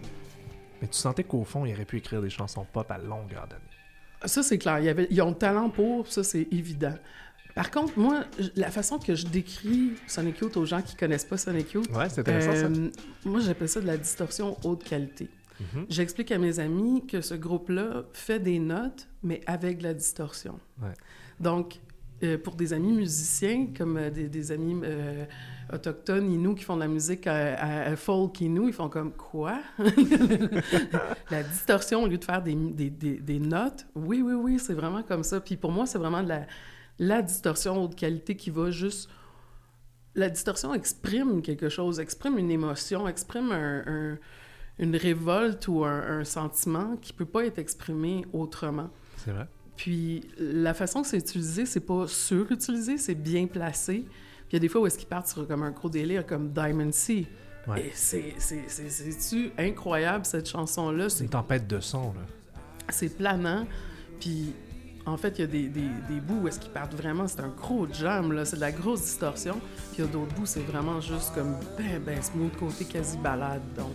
Mais tu sentais qu'au fond, ils auraient pu écrire des chansons pop à longueur d'année. Ça, c'est clair. Il y avait, ils ont le talent pour, ça, c'est évident. Par contre, moi, la façon que je décris Sonic Youth aux gens qui connaissent pas Sonic Youth, Ouais, c'est intéressant ça. Euh, moi, j'appelle ça de la distorsion haute qualité. Mhm. J'explique à mes amis que ce groupe-là fait des notes, mais avec de la distorsion. Ouais. Donc, euh, pour des amis musiciens, comme euh, des, amis euh, autochtones, Inuits, qui font de la musique à, à- folk Inuit, ils font comme quoi? la distorsion, au lieu de faire des, des, des- notes, oui, oui, oui, c'est vraiment comme ça. Puis pour moi, c'est vraiment de la, la distorsion haute qualité qui va juste la distorsion exprime quelque chose, exprime une émotion, exprime un- un- une révolte ou un, un sentiment qui peut pas être exprimé autrement. C'est vrai. Puis la façon que c'est utilisé, c'est pas surutilisé, c'est bien placé. Puis il y a des fois où est-ce qu'ils partent sur comme un gros délire comme Diamond Sea. Ouais. Et c'est, c'est, c'est, c'est-tu incroyable cette chanson-là? C'est une tempête de son, là. c'est planant. Puis, en fait, il y a des, des, des bouts où est-ce qu'ils partent vraiment, c'est un gros jam, là, c'est de la grosse distorsion. Puis il y a d'autres bouts, c'est vraiment juste comme ben, ben smooth, côté quasi balade. Donc,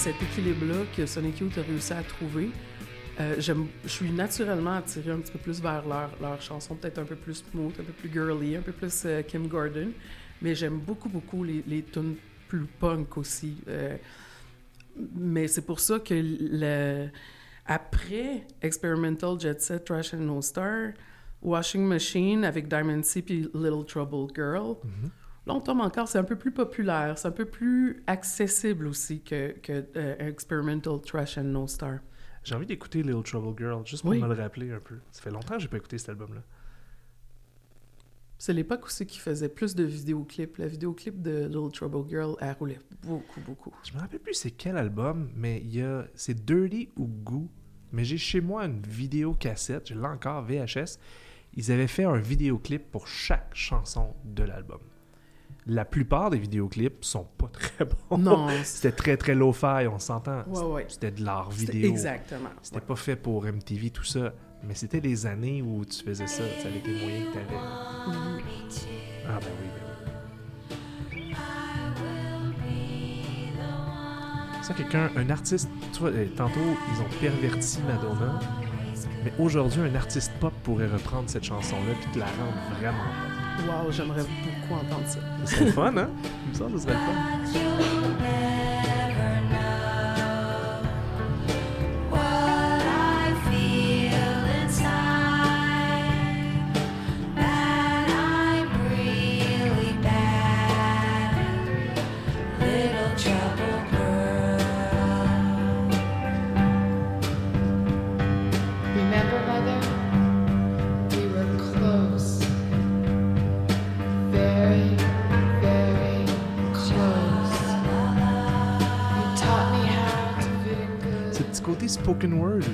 cet équilibre-là que Sonic Youth a réussi à trouver. Euh, je suis naturellement attirée un petit peu plus vers leur, leur chanson, peut-être un peu plus smooth, un peu plus girly, un peu plus euh, Kim Gordon. Mais j'aime beaucoup, beaucoup les, les tunes plus punk aussi. Euh, mais c'est pour ça que après Experimental Jet Set, Trash and No Star, Washing Machine avec Diamond C puis Little Trouble Girl, là on tombe encore, c'est un peu plus populaire, c'est un peu plus accessible aussi que, que euh, Experimental Trash and No Star. J'ai envie d'écouter Little Trouble Girl, juste pour Oui. me le rappeler un peu. Ça fait longtemps que j'ai pas écouté cet album-là. C'est l'époque aussi qui faisait plus de vidéoclips. La vidéoclip de Little Trouble Girl, elle roulait beaucoup, beaucoup. Je me rappelle plus c'est quel album, mais il y a... C'est Dirty ou Goo. Mais j'ai chez moi une vidéo cassette, je l'ai encore, VHS. Ils avaient fait un vidéoclip pour chaque chanson de l'album. La plupart des vidéoclips sont pas très bons. Non, C'était très très low-fi, on s'entend. Ouais, ouais. C'était de l'art vidéo. Exactement. C'était ouais. pas fait pour MTV, tout ça. Mais c'était les années où tu faisais ça. Ça avait été moyen que t'avais. Mhm. Ah ben oui, ben oui. Ça, quelqu'un, un artiste, tu vois, euh, tantôt, ils ont perverti Madonna, mais aujourd'hui, un artiste pop pourrait reprendre cette chanson-là puis te la rendre vraiment bonne. Wow, j'aimerais beaucoup entendre ça. Ce serait le fun, hein? Comme ça, ce serait le fun.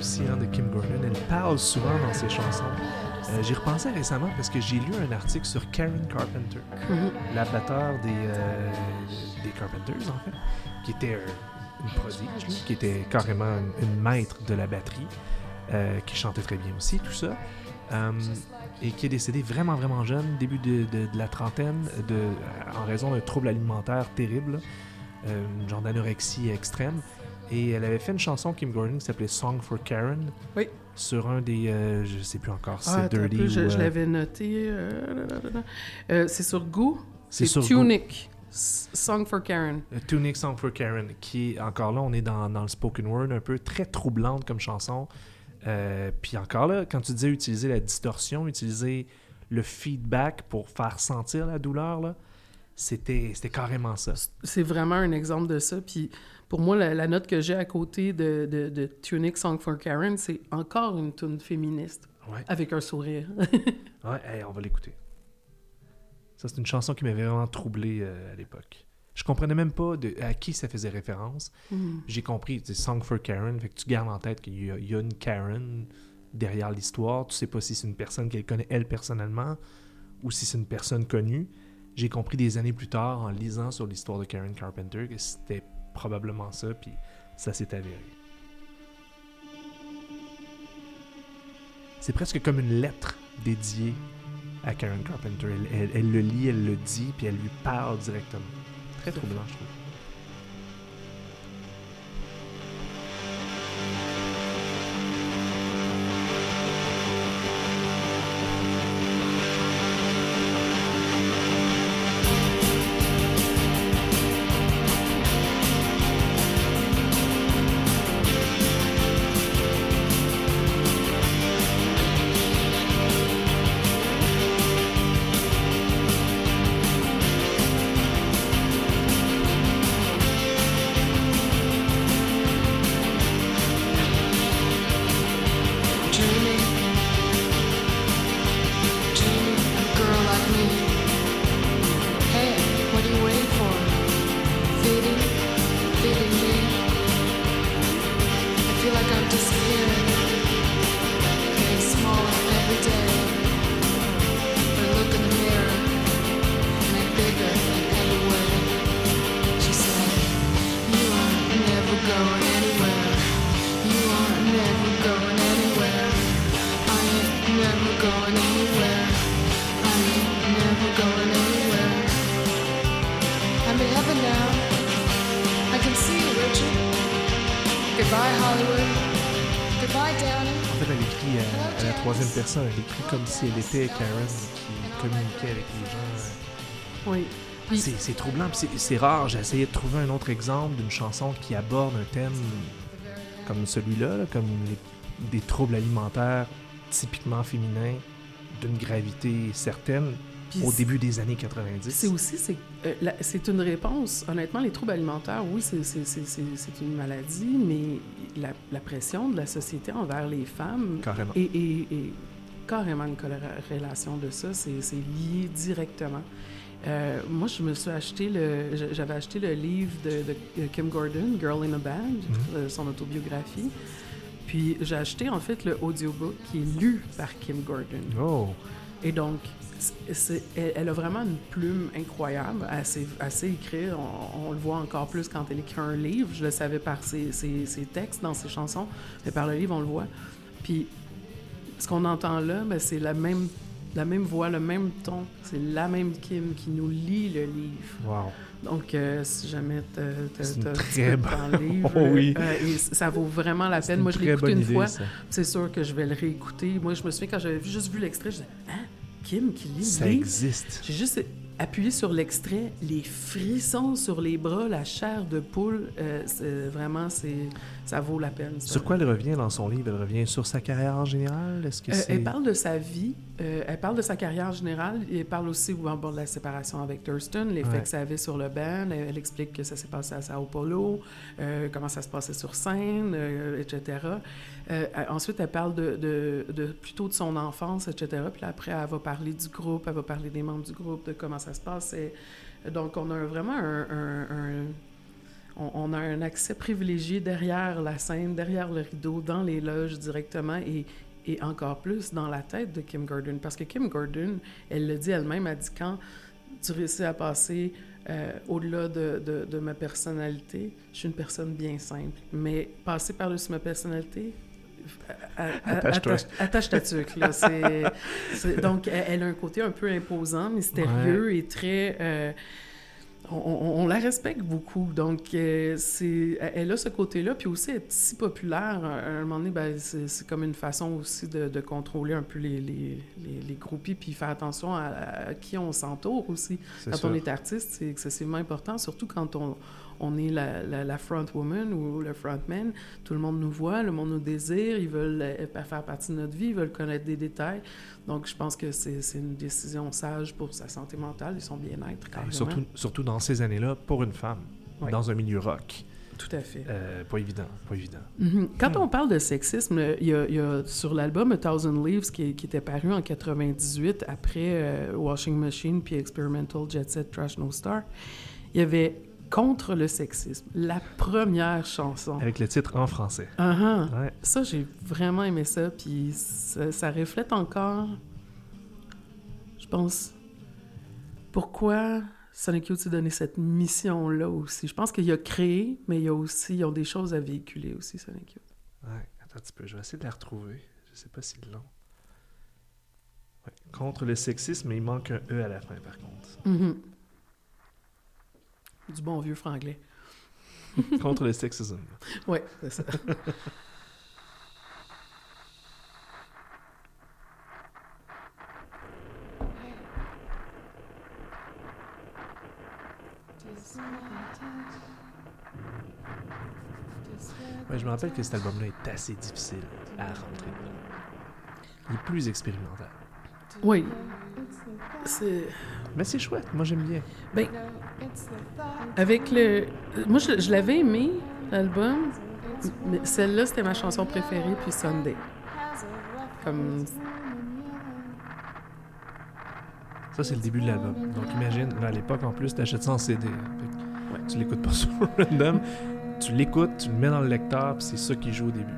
Aussi hein, de Kim Gordon. Elle parle souvent dans ses chansons. Euh, J'y repensais récemment parce que j'ai lu un article sur Karen Carpenter, Mhm. la batteur des, euh, des Carpenters, en fait, qui était euh, une prodige, qui était carrément une, une maître de la batterie, euh, qui chantait très bien aussi, tout ça. Et qui est décédée vraiment, vraiment jeune, début de, de- de la trentaine, de, en raison d'un trouble alimentaire terrible, genre d'anorexie extrême. Et elle avait fait une chanson, Kim Gordon, qui s'appelait Song for Karen. Oui. Sur un des. euh, je sais plus encore si Ah, c'est attends un Dirty peu, ou. je, euh, l'avais noté. euh. Euh, c'est sur Go. c'est sur Tunic. Song for Karen. Tunic Song for Karen, qui encore là, on est dans, dans le spoken word un peu très troublante comme chanson. Euh, Puis encore là, quand tu disais utiliser la distorsion, utiliser le feedback pour faire sentir la douleur, là, c'était c'était carrément ça. C'est vraiment un exemple de ça. Puis pour moi, la, la note que j'ai à côté de, de, de Tunic Song for Karen, c'est encore une tune féministe Ouais, avec un sourire. ouais hey, on va l'écouter. Ça, c'est une chanson qui m'avait vraiment troublé euh, à l'époque. Je comprenais même pas de, à qui ça faisait référence. Hmm. J'ai compris, c'est Song for Karen, fait que tu gardes en tête qu'il y, y a une Karen derrière l'histoire. Tu sais pas si c'est une personne qu'elle connaît elle personnellement ou si c'est une personne connue. J'ai compris des années plus tard en lisant sur l'histoire de Karen Carpenter que c'était probablement ça, puis ça s'est avéré. C'est presque comme une lettre dédiée à Karen Carpenter. Elle, elle- elle le lit, elle le dit, puis elle lui parle directement. Très troublant, je trouve. Personne. Elle écrit comme si elle était Karen qui communiquait avec les gens. oui. Puis- C'est troublant, c'est- rare. J'ai essayé de trouver un autre exemple d'une chanson qui aborde un thème comme celui-là, là, comme les- des troubles alimentaires typiquement féminins, d'une gravité certaine, au début des années 90. C'est aussi, c'est euh, c'est une réponse. Honnêtement, les troubles alimentaires, oui, c'est- une maladie, mais la, la pression de la société envers les femmes Carrément. est, est- est carrément une corrélation de ça. C'est lié directement. Euh, moi, je me suis acheté le, j'avais acheté le livre de, de Kim Gordon, Girl in a Band, euh, son autobiographie. Puis j'ai acheté en fait le audiobook qui est lu par Kim Gordon. Oh, Et donc, elle, elle a vraiment une plume incroyable. Elle sait écrire. On, on le voit encore plus quand elle écrit un livre. Je le savais par ses, ses- ses textes dans ses chansons, mais par le livre, on le voit. Puis, ce qu'on entend là, ben, c'est la même, la même voix, le même ton. C'est la même Kim qui nous lit le livre. wow. Donc, euh, si jamais un petit très temps libre, Oh oui. euh, et ça vaut vraiment la peine. Moi, je l'ai écouté une idée, fois. ça. C'est sûr que je vais le réécouter. Moi, je me souviens quand j'avais juste vu l'extrait, je disais Hein Kim qui lit Ça le livre? existe. J'ai juste appuyé sur l'extrait, les frissons sur les bras, la chair de poule. euh, vraiment, c'est ça vaut la peine. ça. Sur quoi elle revient dans son livre? Elle revient sur sa carrière en général? Est-ce que Euh, elle parle de sa vie, euh, elle parle de sa carrière en général, et elle parle aussi bon, bon, de la séparation avec Thurston, l'effet Ouais. que ça avait sur le band. Elle, elle explique que ça s'est passé à Sao Paulo, euh, comment ça se passait sur scène, euh, etc. Ensuite, elle parle de, de- de- plutôt de son enfance, etc. Puis là, après, elle va parler du groupe, elle va parler des membres du groupe, de comment ça se passe. Et, donc, on a vraiment un, un- on a un accès privilégié derrière la scène, derrière le rideau, dans les loges directement et, et encore plus dans la tête de Kim Gordon. Parce que Kim Gordon, elle le dit elle-même, elle dit quand tu réussis à passer euh, au-delà de, de, de ma personnalité, je suis une personne bien simple. Mais passer par-dessus ma personnalité, a- Attache-toi. attache, ta tuque, donc, elle, elle a un côté un peu imposant, mystérieux et très... euh, on, on- on la respecte beaucoup. Donc, euh, c'est, elle a ce côté-là. Puis aussi, être si populaire, à un moment donné, ben, c'est, comme une façon aussi de, de contrôler un peu les, les, les, les groupies, puis faire attention à, à qui on s'entoure aussi. Quand on est artiste, c'est excessivement important, surtout quand on, on est la, la, la front woman ou le frontman. Tout le monde nous voit, le monde nous désire, ils veulent euh, faire partie de notre vie, ils veulent connaître des détails. Donc, je pense que c'est une décision sage pour sa santé mentale et son bien-être, carrément. surtout, surtout dans ces années-là, pour une femme, dans un milieu rock. Tout à fait. Euh, pas évident, pas évident. Mhm. Quand Hmm. on parle de sexisme, il y a, il y a sur l'album A Thousand Leaves qui, qui était paru en 98 après euh, Washing Machine puis Experimental Jet Set Trash No Star, il y avait Contre le sexisme, la première chanson. Avec le titre en français. Ouais. Ça, j'ai vraiment aimé ça, puis ça, ça reflète encore, je pense, pourquoi Sonic Youth s'est donné cette mission-là aussi. Je pense qu'il a créé, mais il y a aussi, ils ont des choses à véhiculer aussi, Sonic Youth. Ouais, attends un petit peu, je vais essayer de la retrouver. Je sais pas si. Ouais. Contre le sexisme, mais il manque un E à la fin, par contre. Mhm. Du bon vieux franglais. Contre le sexisme. Oui, c'est ça. Ouais, je me rappelle que cet album-là est assez difficile à rentrer dedans. Il est plus expérimental. Oui. C'est... Mais c'est chouette, moi j'aime bien. Ben, avec le... Moi, je, je l'avais aimé, l'album, mais celle-là, c'était ma chanson préférée, puis Sunday. Comme... Ça, c'est le début de l'album. Donc imagine, là, à l'époque, en plus, t'achètes ça en CD. que Tu l'écoutes pas sur random. Tu l'écoutes, tu le mets dans le lecteur, puis c'est ça qui joue au début.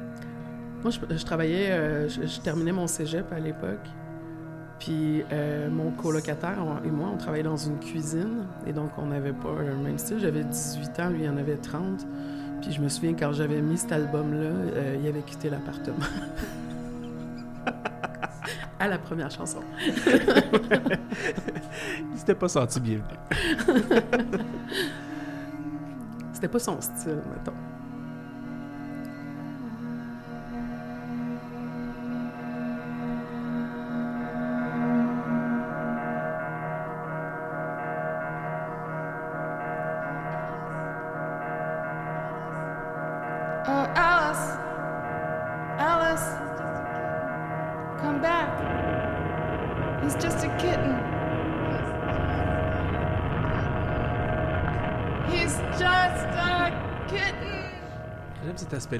Moi, je, je travaillais... euh, je, je terminais mon cégep à l'époque. Puis euh, mon colocataire on- et moi, on travaillait dans une cuisine. Et donc, on n'avait pas le même style. J'avais 18 ans, lui, il en avait 30. Puis je me souviens, quand j'avais mis cet album-là, euh, il avait quitté l'appartement. à la première chanson. Il s'était pas senti bienvenu. C'était pas son style, mettons.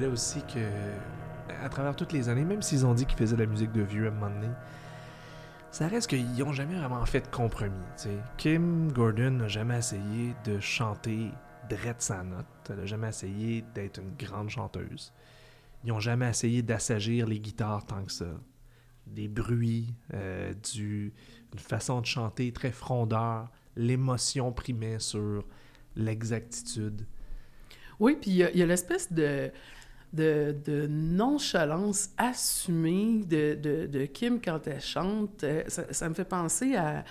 Aspect-là aussi que, à travers toutes les années, même s'ils ont dit qu'ils faisaient de la musique de vieux à un moment donné, ça reste qu'ils n'ont jamais vraiment fait de compromis. tu sais. Kim Gordon n'a jamais essayé de chanter drette sa note. Elle n'a jamais essayé d'être une grande chanteuse. Ils n'ont jamais essayé d'assagir les guitares tant que ça. Des bruits, euh, du, une façon de chanter très frondeur. L'émotion primait sur l'exactitude. Oui, puis il y a l'espèce de, de, nonchalance assumée de, de, de Kim quand elle chante. Euh, Ça, ça me fait penser à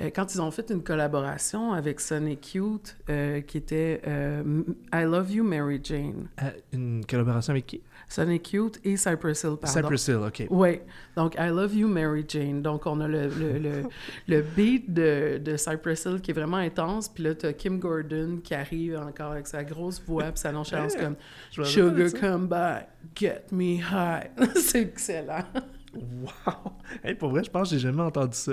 euh, quand ils ont fait une collaboration avec Sonic Youth euh, qui était I Love You, Mary Jane. Une collaboration avec qui? Sonic Youth et Cypress Hill, pardon. Cypress Hill, ok. Oui, donc I Love You, Mary Jane. Donc on a le, le, le, le beat de, de Cypress Hill qui est vraiment intense, puis là t'as Kim Gordon qui arrive encore avec sa grosse voix, puis sa nonchalance Ouais, comme Sugar come back, get me high. C'est excellent. Wow! Hey, pour vrai, je pense que j'ai jamais entendu ça.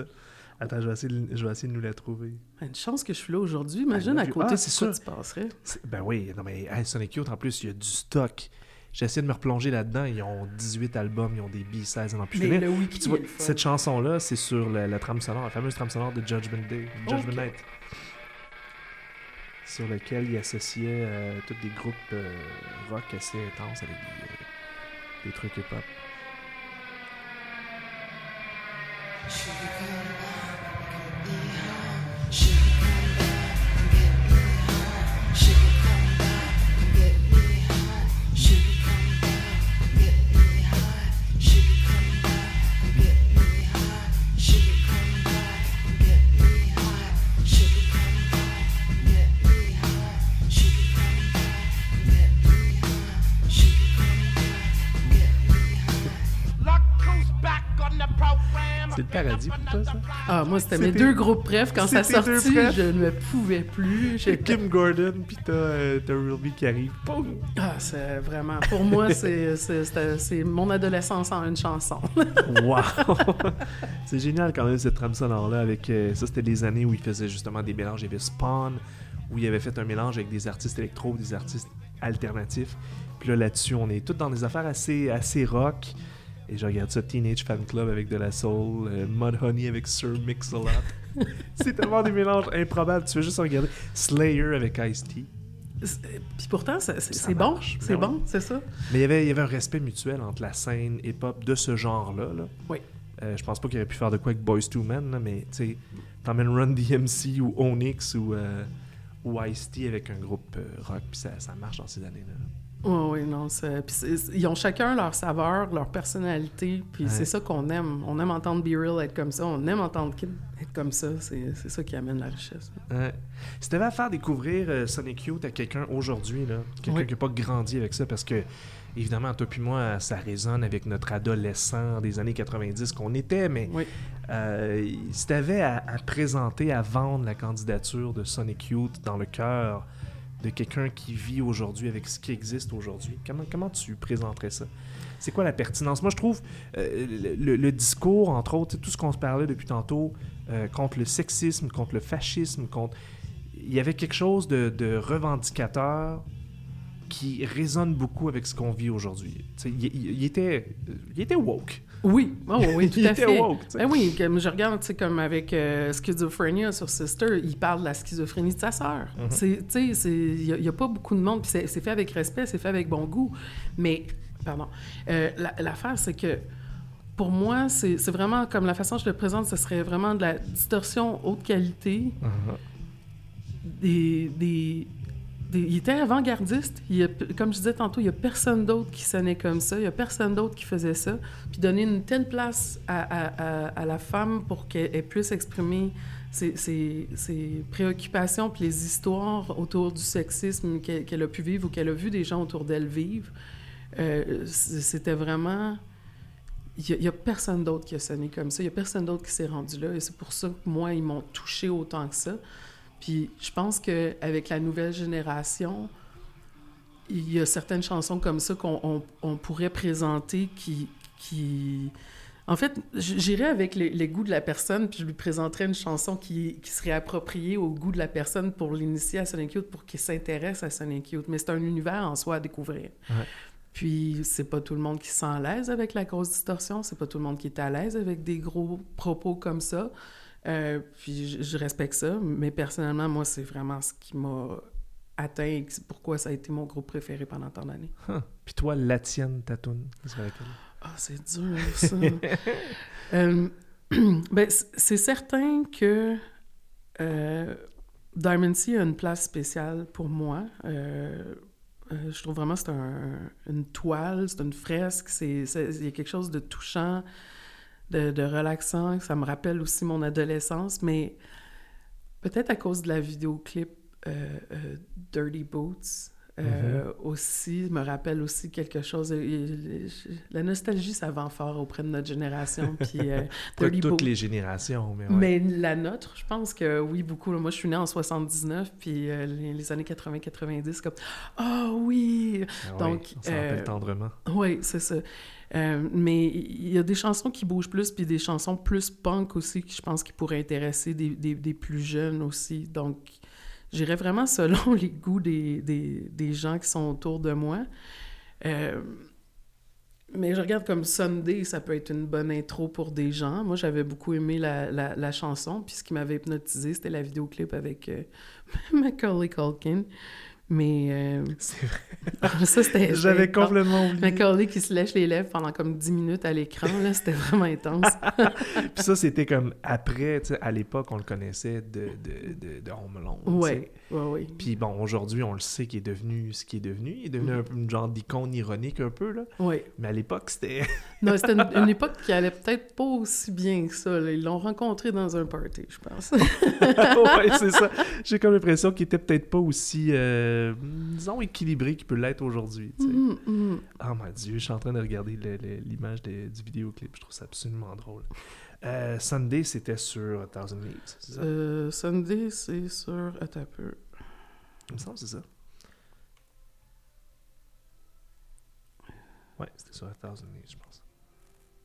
Attends, je vais essayer de, je vais essayer de nous la trouver. Une chance que je suis là aujourd'hui. Imagine à côté Ah, c'est ça. tu passerais. C'est- Ben oui, non mais hey, Sonic Youth, en plus, il y a du stock. J'ai essayé de me replonger là-dedans. Ils ont 18 albums, ils ont des B-16, en plus Mais le wiki, tu vois, cette chanson-là, c'est sur la, la trame sonore, la fameuse trame sonore de Judgment Day, Judgment. Night. sur lequel il associait euh, tous des groupes euh, rock assez intenses avec des, euh, des trucs hip-hop. Ah, moi, c'était mes deux groupes préf. Quand ça sortit, je ne pouvais plus. J'ai Kim Gordon, puis t'as euh, Ruby qui arrive. Poum! Ah, c'est vraiment... Pour moi, c'est mon adolescence en une chanson. Wow! c'est génial quand même cette trame sonore-là. Avec, euh, ça, c'était des années où il faisait justement des mélanges. Il y avait Spawn, où il avait fait un mélange avec des artistes électro, des artistes alternatifs. Puis là, là-dessus, on est tous dans des affaires assez, assez rock. Et je regarde ça, Teenage Fan Club avec de la soul, euh, Mudhoney avec Sir Mix-a-Lot. c'est tellement des mélanges improbables. Tu fais juste regarder Slayer avec Ice-T. Puis pourtant, c'est Ça c'est bon. C'est ben bon, c'est ça. Mais il y avait, il y avait un respect mutuel entre la scène hip-hop de ce genre-là. Là. Oui. Euh, je pense pas qu'il aurait pu faire de quoi avec Boys II Men, là, mais tu sais, t'emmènes Run DMC ou Onyx ou, euh, ou Ice-T avec un groupe rock, puis ça, ça marche dans ces années-là. Oui, oui, non. ils ont chacun leur saveur, leur personnalité, puis Ouais. c'est ça qu'on aime. On aime entendre Be Real être comme ça, on aime entendre Kid être comme ça. C'est ça qui amène la richesse. Ouais. Si t'avais à faire découvrir euh, Sonic Youth à quelqu'un aujourd'hui, quelqu'un Oui. qui n'a pas grandi avec ça, parce que, évidemment, toi puis moi, ça résonne avec notre adolescent des années 90 qu'on était, mais Oui. euh, si t'avais à, à présenter, à vendre la candidature de Sonic Youth dans le cœur de quelqu'un qui vit aujourd'hui avec ce qui existe aujourd'hui, comment, comment tu présenterais ça? C'est quoi la pertinence? Moi, je trouve euh, le, discours, entre autres, tout ce qu'on se parlait depuis tantôt, euh, contre le sexisme, contre le fascisme, contre... Il y avait quelque chose de, revendicateur qui résonne beaucoup avec ce qu'on vit aujourd'hui. Il, était, il était woke. Oui, oh, oui, tout Il à fait. woke. Ben oui, comme je regarde, tu sais, comme avec euh, Schizophrenia sur Sister, il parle de la schizophrénie de sa sœur. Mhm. C'est, tu sais, il n'y a, pas beaucoup de monde, puis c'est, fait avec respect, c'est fait avec bon goût. Mais, pardon, euh, la- l'affaire, c'est que pour moi, c'est, vraiment, comme la façon dont je le présente, ce serait vraiment de la distorsion haute qualité, des, des, des- il était avant-gardiste. A- comme je disais tantôt, il n'y a personne d'autre qui sonnait comme ça. Il n'y a personne d'autre qui faisait ça. Puis donner une telle place à, la femme pour qu'elle elle puisse exprimer ses, préoccupations puis les histoires autour du sexisme qu'elle a pu vivre ou qu'elle a vu des gens autour d'elle vivre, euh, c'était vraiment... Il n'y a, personne d'autre qui a sonné comme ça. Il n'y a personne d'autre qui s'est rendu là. Et c'est pour ça que moi, ils m'ont touché autant que ça. Puis je pense qu'avec la nouvelle génération, il y a certaines chansons comme ça qu'on on- on pourrait présenter qui... qui... En fait, j'irais avec les, les goûts de la personne, puis je lui présenterais une chanson qui, qui serait appropriée au goût de la personne pour l'initier à Sonic Youth, pour qu'il s'intéresse à Sonic Youth. Mais c'est un univers en soi à découvrir. Ouais. Puis c'est pas tout le monde qui se sent à l'aise avec la grosse distorsion, c'est pas tout le monde qui est à l'aise avec des gros propos comme ça. Euh, puis je, je respecte ça, mais personnellement, moi, c'est vraiment ce qui m'a atteint et pourquoi ça a été mon groupe préféré pendant tant d'années. Huh. Puis toi, la tienne, ta toune? Ah, c'est dur, ça. Euh, ben, c'est certain que euh, Diamond Sea a une place spéciale pour moi. Euh, euh, je trouve vraiment que c'est un- une toile, c'est une fresque, il y a quelque chose de touchant, de, de relaxant. Ça me rappelle aussi mon adolescence, mais peut-être à cause de la vidéoclip euh, euh, Dirty Boots. euh, aussi, me rappelle aussi quelque chose. euh, La nostalgie, ça vend fort auprès de notre génération. Puis, euh, Pas toutes les générations, mais ouais. mais la nôtre, je pense que oui, beaucoup. Moi, je suis née en 79, puis euh, les, les années 80-90, comme « Ah oui! Ah donc, on s'en rappelle tendrement. » Oui, c'est ça. Euh, mais il y a des chansons qui bougent plus, puis des chansons plus punk aussi, qui je pense qui pourraient intéresser des, des- plus jeunes aussi. Donc, j'irais vraiment selon les goûts des, des- gens qui sont autour de moi. Euh, Mais je regarde comme Sunday, ça peut être une bonne intro pour des gens. Moi, j'avais beaucoup aimé la, la, la chanson, puis ce qui m'avait hypnotisé, c'était la vidéoclip avec euh, Macaulay Culkin. Mais euh, C'est vrai. ça, c'était... J'avais complètement oublié. Macaulay qui se lèche les lèvres pendant comme 10 minutes à l'écran, là, c'était vraiment intense. Puis ça, c'était comme après, tu sais, à l'époque, on le connaissait de, de, de, de Home. Ouais, ouais, ouais. Puis bon, aujourd'hui, on le sait qu'il est devenu ce qu'il est devenu. Il est devenu un peu une genre d'icône ironique un peu, là. Ouais. Mais à l'époque, c'était... Non, c'était une, une époque qui allait peut-être pas aussi bien que ça. là. Ils l'ont rencontré dans un party, je pense. ouais, c'est ça. J'ai comme l'impression qu'il était peut-être pas aussi, euh, disons, équilibré qu'il peut l'être aujourd'hui, tu sais. Oh mon dieu, je suis en train de regarder l'image du vidéoclip. Je trouve ça absolument drôle. Euh, Sunday, c'était sur A Thousand Leaves, c'est ça? Euh, Sunday, c'est sur... Attends un peu. Il me semble c'est ça. Ouais, c'était sur A Thousand Leaves, je pense.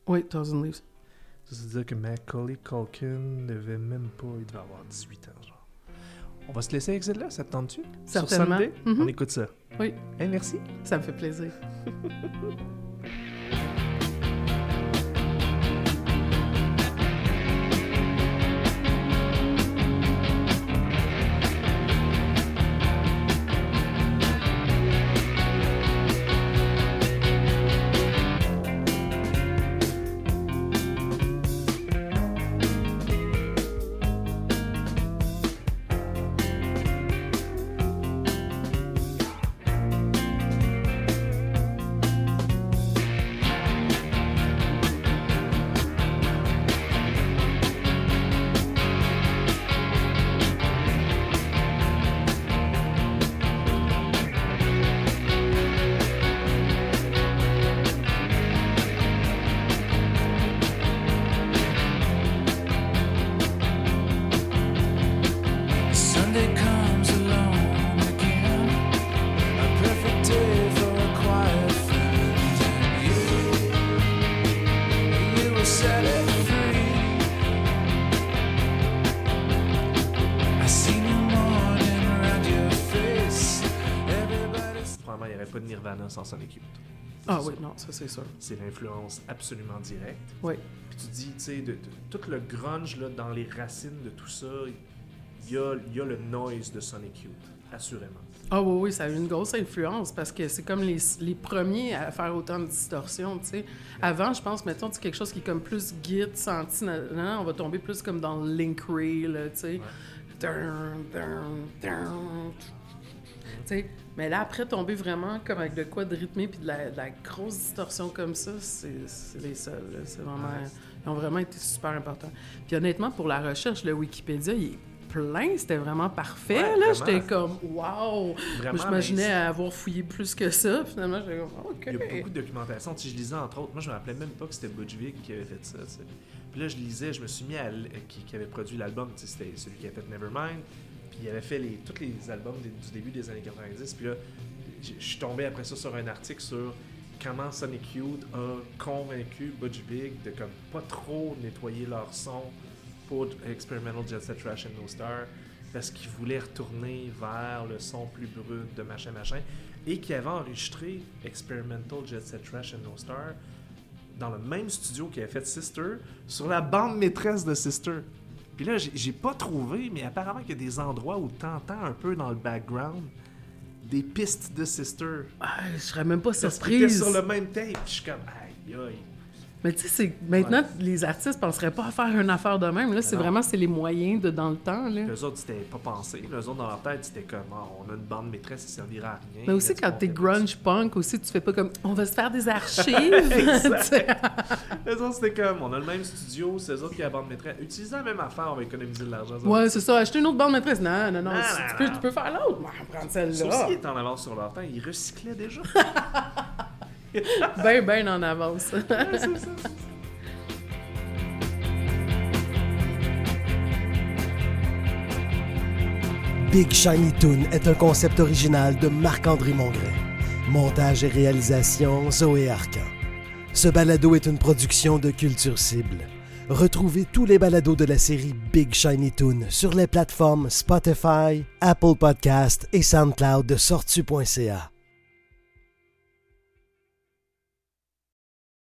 Oui, Thousand Leaves. Ça, c'est dire que Macaulay Culkin devait même pas... Il devait avoir 18 ans, genre. On va se laisser avec celle-là, ça te tente-tu? Sur Certainement. Sunday? Mhm. On écoute ça. Oui. Hey, merci. Ça me fait plaisir. sans Sonic Youth. Ah oui, non, ça c'est sûr. C'est l'influence absolument directe. Oui. Puis tu dis, tu sais, de, de- tout le grunge là, dans les racines de tout ça, il y a, y a le noise de Sonic Youth, assurément. Ah oui, oui, ça a eu une grosse influence parce que c'est comme les, les premiers à faire autant de distorsions, tu sais. Avant, je pense, mettons, c'est quelque chose qui est comme plus git, senti, on va tomber plus comme dans le Link Ray, tu sais. Mais là, après, tomber vraiment comme avec de quoi de rythmé puis de la, de la grosse distorsion comme ça, c'est les seuls. C'est vraiment... Ils ont vraiment été super importants. Puis honnêtement, pour la recherche, le Wikipédia, il est plein, c'était vraiment parfait. Ouais, là, j'étais comme « wow! » Vraiment, Moi, j'imaginais avoir fouillé plus que ça. Finalement, j'étais comme « OK. Il y a beaucoup de documentation. Sais, je lisais entre autres, moi je me rappelais même pas que c'était Butch Vig qui avait fait ça. Puis là, je lisais, je me suis mis à. qui, qui avait produit l'album, c'était celui qui a fait Nevermind. Il avait fait tous les albums du début des années 90. Puis là, je suis tombé après ça sur un article sur comment Sonic Youth a convaincu Butch Vig de comme pas trop nettoyer leur son pour Experimental Jet Set Trash and No Star parce qu'ils voulaient retourner vers le son plus brut de machin machin et qui avait enregistré Experimental Jet Set Trash and No Star dans le même studio qui avait fait Sister sur la bande maîtresse de Sister. Puis là, j'ai pas trouvé, mais apparemment qu'il y a des endroits où t'entends un peu dans le background des pistes de Sister. Ah, je serais même pas surprise. sur le même tape. Je suis comme, aïe aïe. Mais tu sais, maintenant, les artistes penseraient pas à faire une affaire de même. Là, c'est vraiment c'est les moyens de dans le temps. Là. Les autres, c'était pas pensé. Les autres, dans leur tête, c'était comme, Ah, on a une bande maîtresse, ça servira à rien. Mais aussi, quand t'es grunge punk, aussi, tu fais pas comme on va se faire des archives. Les autres, c'était comme, on a le même studio, c'est eux autres qui ont la bande maîtresse. Utilisez la même affaire, on va économiser de l'argent. ouais, c'est ça. Acheter une autre bande maîtresse. Non, non, non. Si tu, peux, tu peux faire l'autre. Bon, prendre Ça celle-là. étaient en avance sur leur temps. Ils recyclaient déjà. Ben, ben en avance. Big Shiny Toon est un concept original de Marc-André Mongrain. Montage et réalisation Zoé Arcan. Ce balado est une production de Culture Cible. Retrouvez tous les balados de la série Big Shiny Toon sur les plateformes Spotify, Apple Podcast et SoundCloud de sortu.ca.